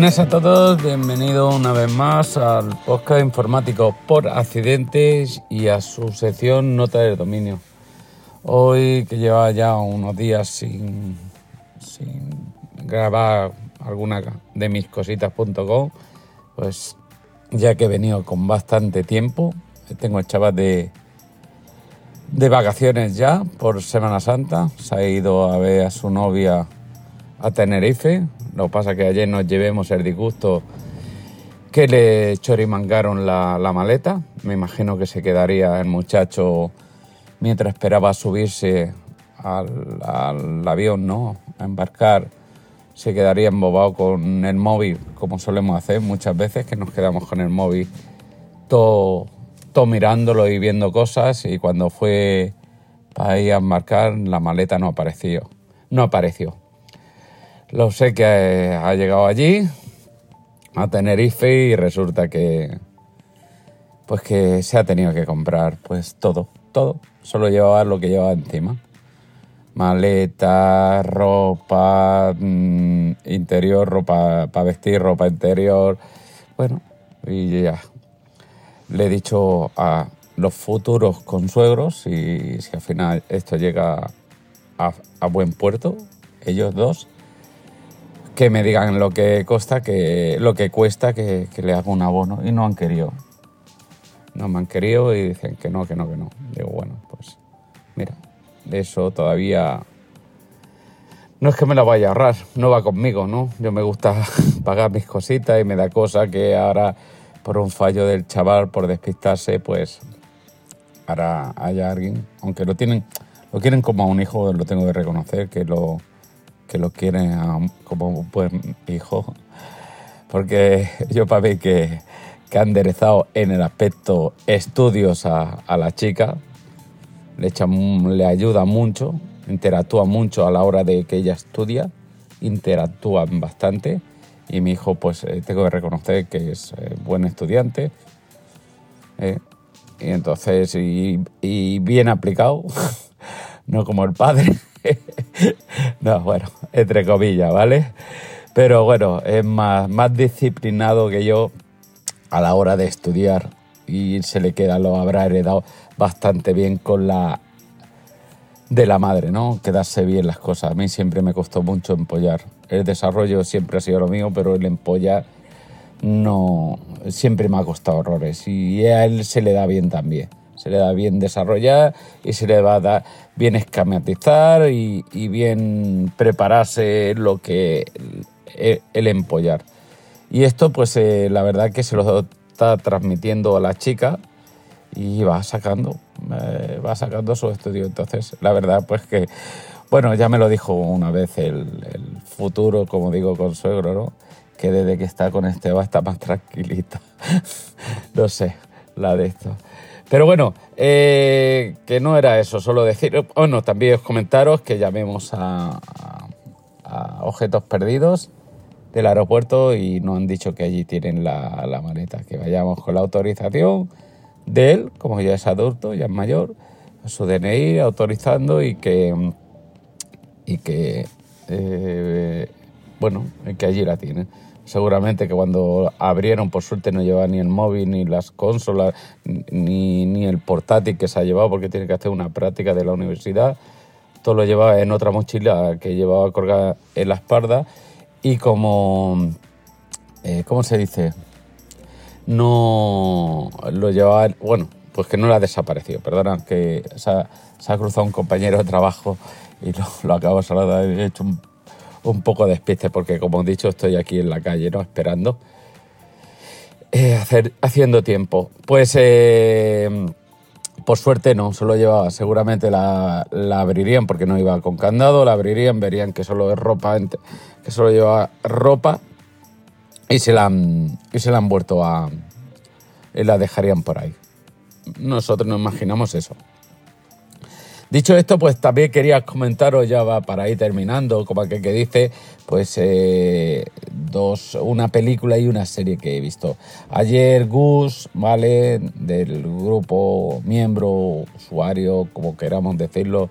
Buenas a todos, bienvenido una vez más al podcast informático por accidentes y a su sección Nota del Dominio. Hoy que lleva ya unos días sin, grabar alguna de mis cositas.com, pues ya que he venido con bastante tiempo, tengo el chaval de, de vacaciones ya por Semana Santa, se ha ido a ver a su novia a Tenerife, lo que pasa que ayer nos llevemos el disgusto que le chorimangaron la, la maleta, me imagino que se quedaría el muchacho mientras esperaba subirse al, al avión, ¿no? A embarcar se quedaría embobado con el móvil, como solemos hacer muchas veces, que nos quedamos con el móvil todo, todo mirándolo y viendo cosas y cuando fue para ir a embarcar la maleta no apareció. No apareció. Lo sé que ha llegado allí, a Tenerife, y resulta que pues que se ha tenido que comprar pues todo, todo. Solo llevaba lo que llevaba encima maleta, ropa mm, interior, ropa para vestir, ropa interior. Bueno, y ya. Le he dicho a los futuros consuegros, y si al final esto llega a, buen puerto, ellos dos, que me digan lo que cuesta, que lo que cuesta que, que le haga un abono. Y no han querido. No me han querido y dicen que no, que no, que no. Digo, bueno, pues mira, eso todavía no es que me la vaya a ahorrar, no va conmigo, ¿no? Yo me gusta pagar mis cositas y me da cosa que ahora por un fallo del chaval, por despistarse, pues ahora haya alguien, aunque lo tienen, lo quieren como a un hijo, lo tengo que reconocer, que lo, que lo quieren como un buen hijo, porque yo para que, que ha enderezado en el aspecto estudios a, a la chica, le, echa, le ayuda mucho, interactúa mucho a la hora de que ella estudia, interactúan bastante. Y mi hijo pues eh, tengo que reconocer que es eh, buen estudiante eh, y entonces y, bien aplicado, no como el padre, no bueno, entre comillas, ¿vale? Pero bueno, es más, más disciplinado que yo a la hora de estudiar y se le queda, lo habrá heredado bastante bien con la de la madre, ¿no? Quedarse bien las cosas. A mí siempre me costó mucho empollar. El desarrollo siempre ha sido lo mío, pero el empollar no siempre me ha costado horrores y a él se le da bien también. Se le da bien desarrollar y se le va a dar bien escamatizar y, bien prepararse lo que el, empollar. Y esto, pues eh, la verdad que se lo está transmitiendo a la chica y va sacando, eh, va sacando su estudio. Entonces, la verdad, pues que, bueno, ya me lo dijo una vez el, futuro, como digo, consuegro, ¿no? Que desde que está con este va está más tranquilita. no sé, la de esto. Pero bueno, eh, que no era eso, solo decir, bueno, también os comentaros que llamemos a, a, objetos perdidos del aeropuerto y nos han dicho que allí tienen la, la maleta, que vayamos con la autorización de él, como ya es adulto, ya es mayor, su DNI autorizando y que, y que eh, bueno, que allí la tienen. Seguramente que cuando abrieron, por suerte, no llevaba ni el móvil, ni las consolas, ni, ni el portátil que se ha llevado, porque tiene que hacer una práctica de la universidad. Todo lo llevaba en otra mochila que llevaba colgada en la espalda. Y como, eh, ¿cómo se dice? no lo llevaba, bueno, pues que no le ha desaparecido, perdona, que se ha, cruzado un compañero de trabajo y lo, lo acabo de he hecho un, poco de despiste porque como he dicho estoy aquí en la calle, ¿no? Esperando. Eh, hacer, haciendo tiempo. Pues eh, por suerte no, solo llevaba, seguramente la, la, abrirían porque no iba con candado, la abrirían, verían que solo es ropa, que solo lleva ropa y se la han, y se la han vuelto a... Y la dejarían por ahí. Nosotros nos imaginamos eso. Dicho esto, pues también quería comentaros, ya va para ir terminando, como que, que dice, pues eh, dos, una película y una serie que he visto. Ayer Gus, ¿vale? Del grupo, miembro, usuario, como queramos decirlo,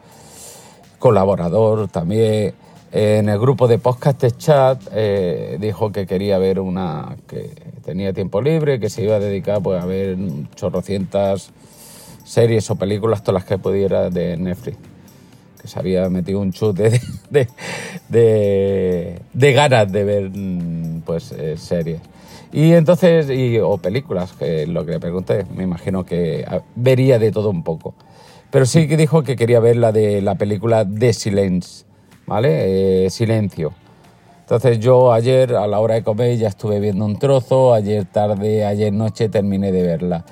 colaborador también, en el grupo de podcast chat eh, dijo que quería ver una que tenía tiempo libre, que se iba a dedicar pues, a ver chorrocientas series o películas, todas las que pudiera de Netflix. Que se había metido un chute de, de, de, ganas de ver pues, eh, series. Y entonces, o películas, que lo que le pregunté, me imagino que vería de todo un poco. Pero sí que dijo que quería ver la de la película The Silence, ¿vale? Eh, silencio. Entonces yo ayer a la hora de comer ya estuve viendo un trozo, ayer tarde, ayer noche terminé de verla.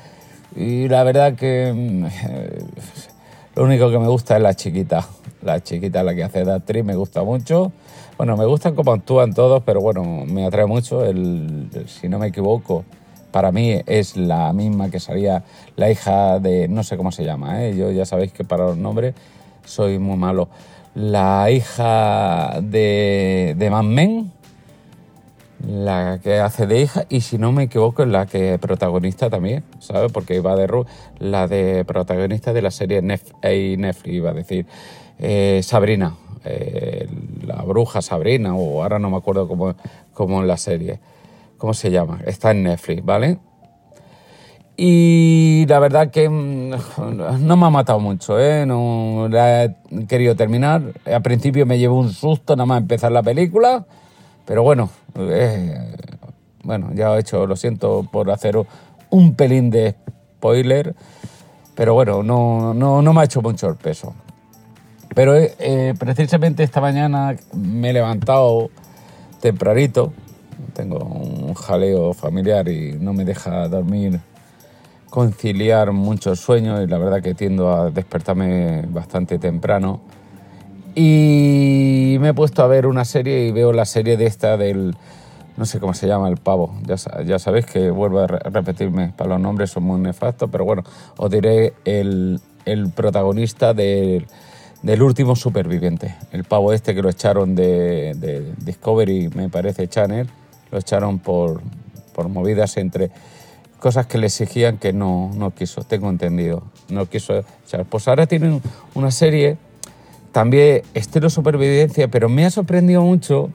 Y la verdad que mm, lo único que me gusta es la chiquita. La chiquita, la que hace de actriz, me gusta mucho. Bueno, me gustan cómo actúan todos, pero bueno, me atrae mucho. El, si no me equivoco, para mí es la misma que salía la hija de, no sé cómo se llama, ¿eh? yo ya sabéis que para los nombres soy muy malo. La hija de, de Man Men, la que hace de hija, y si no me equivoco, es la que protagonista también, ¿sabes? Porque iba de la de protagonista de la serie Netflix, iba a decir, eh, Sabrina, eh, la bruja Sabrina, o ahora no me acuerdo cómo, cómo en la serie. ¿Cómo se llama? Está en Netflix, ¿vale? Y la verdad que mm, no me ha matado mucho, ¿eh? No la he querido terminar. Al principio me llevó un susto nada más empezar la película, pero bueno, eh, bueno, ya he hecho, lo siento por hacer un pelín de spoiler, pero bueno, no, no, no me ha hecho mucho el peso. Pero eh, precisamente esta mañana me he levantado tempranito, tengo un jaleo familiar y no me deja dormir, conciliar mucho sueño y la verdad que tiendo a despertarme bastante temprano. Y me he puesto a ver una serie y veo la serie de esta del, no sé cómo se llama, el pavo. Ya, ya sabéis que vuelvo a repetirme, para los nombres son muy nefastos, pero bueno, os diré el, el protagonista del del último superviviente. El pavo este que lo echaron de, Discovery, me parece, Channel, lo echaron por, por movidas entre cosas que le exigían que no, no quiso, tengo entendido, no quiso echar. Pues ahora tienen una serie, también estilo supervivencia, pero me ha sorprendido mucho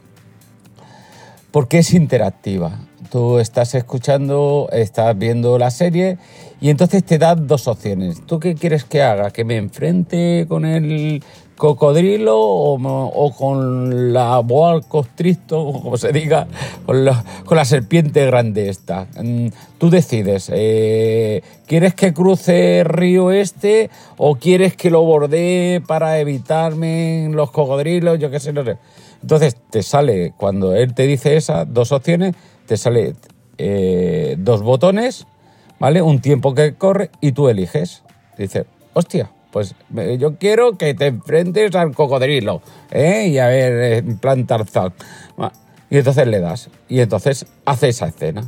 porque es interactiva. Tú estás escuchando, estás viendo la serie y entonces te da dos opciones. ¿Tú qué quieres que haga? ¿Que me enfrente con el cocodrilo o, con la boa constricto, o como se diga, con la, serpiente grande esta? Mm, tú decides. Eh, ¿Quieres que cruce río este o quieres que lo bordee para evitarme los cocodrilos? Yo qué sé, no sé. Entonces te sale, cuando él te dice esas dos opciones, te sale eh, dos botones, ¿vale? Un tiempo que corre y tú eliges. Dice, hostia, pues yo quiero que te enfrentes al cocodrilo, ¿eh? Y a ver, en plan Tarzán. Y entonces le das. Y entonces hace esa escena.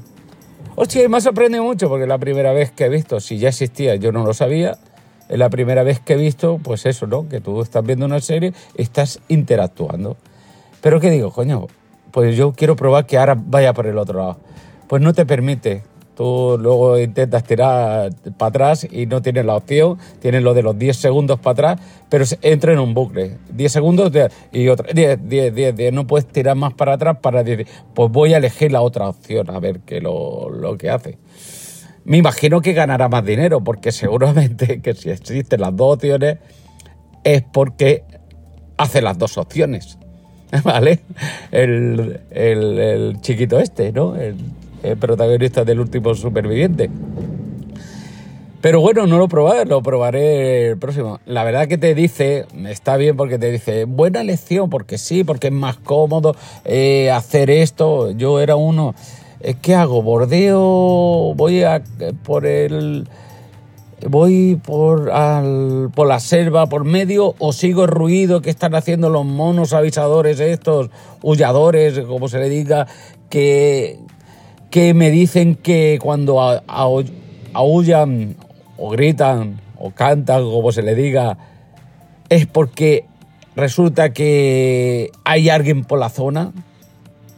Hostia, me ha sorprendido mucho porque la primera vez que he visto, si ya existía, yo no lo sabía. Es la primera vez que he visto, pues eso, ¿no? Que tú estás viendo una serie, estás interactuando. Pero ¿qué digo, coño? Pues yo quiero probar que ahora vaya por el otro lado. Pues no te permite. Tú luego intentas tirar para atrás y no tienes la opción, tienes lo de los 10 segundos para atrás, pero entra en un bucle. 10 segundos y otra, 10, 10, 10, 10, no puedes tirar más para atrás para decir, pues voy a elegir la otra opción, a ver qué lo, lo que hace. Me imagino que ganará más dinero, porque seguramente que si existen las dos opciones es porque hace las dos opciones. ¿vale? El, chiquito este, ¿no? El, protagonista del último superviviente. Pero bueno, no lo probaré, lo probaré el próximo. La verdad que te dice, está bien porque te dice, buena lección, porque sí, porque es más cómodo eh, hacer esto. Yo era uno, ¿qué hago? ¿Bordeo? ¿Voy a por el voy por, por la selva, por medio, o sigo el ruido que están haciendo los monos avisadores estos, huyadores, como se le diga, que, que me dicen que cuando aullan o gritan o cantan, como se le diga, es porque resulta que hay alguien por la zona.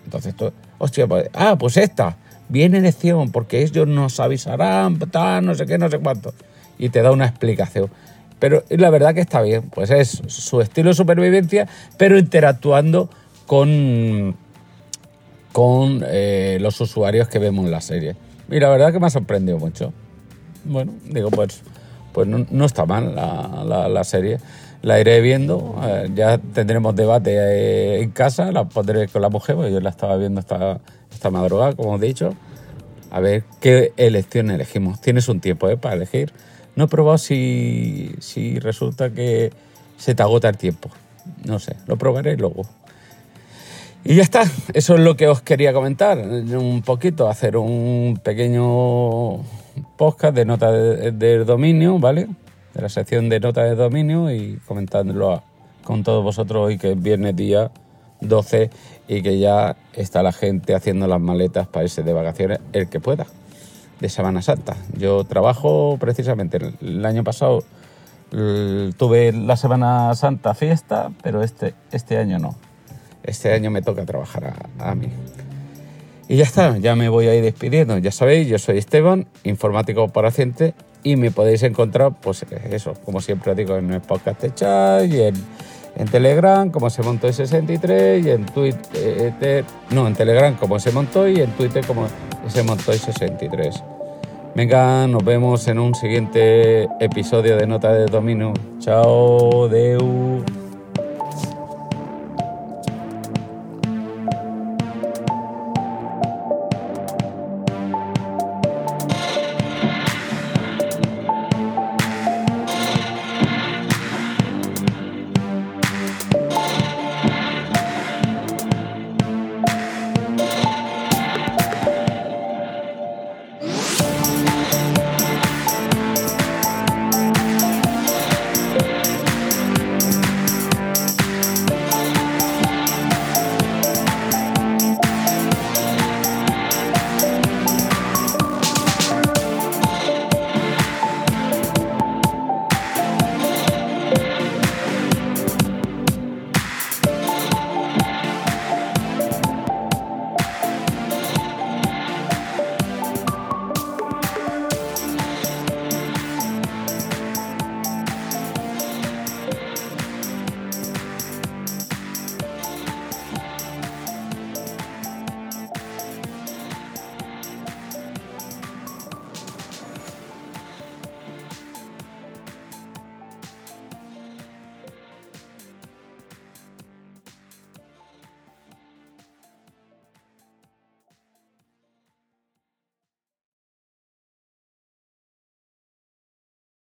Entonces, hostia, pues, ah, pues esta, viene lección, porque ellos nos avisarán, no sé qué, no sé cuánto y te da una explicación. pero la verdad que está bien, pues es su estilo de supervivencia, pero interactuando con, con eh, los usuarios que vemos en la serie. Y la verdad que me ha sorprendido mucho. Bueno, digo, pues, pues no, está mal la, la, serie. La iré viendo, eh, ya tendremos debate eh, en casa, la pondré con la mujer, porque yo la estaba viendo esta, esta madrugada, como he dicho. A ver qué elección elegimos. Tienes un tiempo para elegir no he probado si, si resulta que se te agota el tiempo. No sé, lo probaré luego. Y ya está, eso es lo que os quería comentar. Un poquito, hacer un pequeño podcast de nota de, dominio, ¿vale? De la sección de nota de dominio y comentándolo con todos vosotros hoy que es viernes día 12 y que ya está la gente haciendo las maletas para irse de vacaciones, el que pueda de Semana Santa. Yo trabajo precisamente, el año pasado tuve la Semana Santa fiesta, pero este, este año no. Este año me toca trabajar a, mí. Y ya está, ya me voy a ir despidiendo. Ya sabéis, yo soy Esteban, informático paciente, y me podéis encontrar, pues eso, como siempre digo, en el podcast de chat y en, Telegram, como se montó el 63, y en Twitter, no, en Telegram como se montó y en Twitter como ese Montoy 63. Venga, nos vemos en un siguiente episodio de Nota de Dominio. Chao, Deu.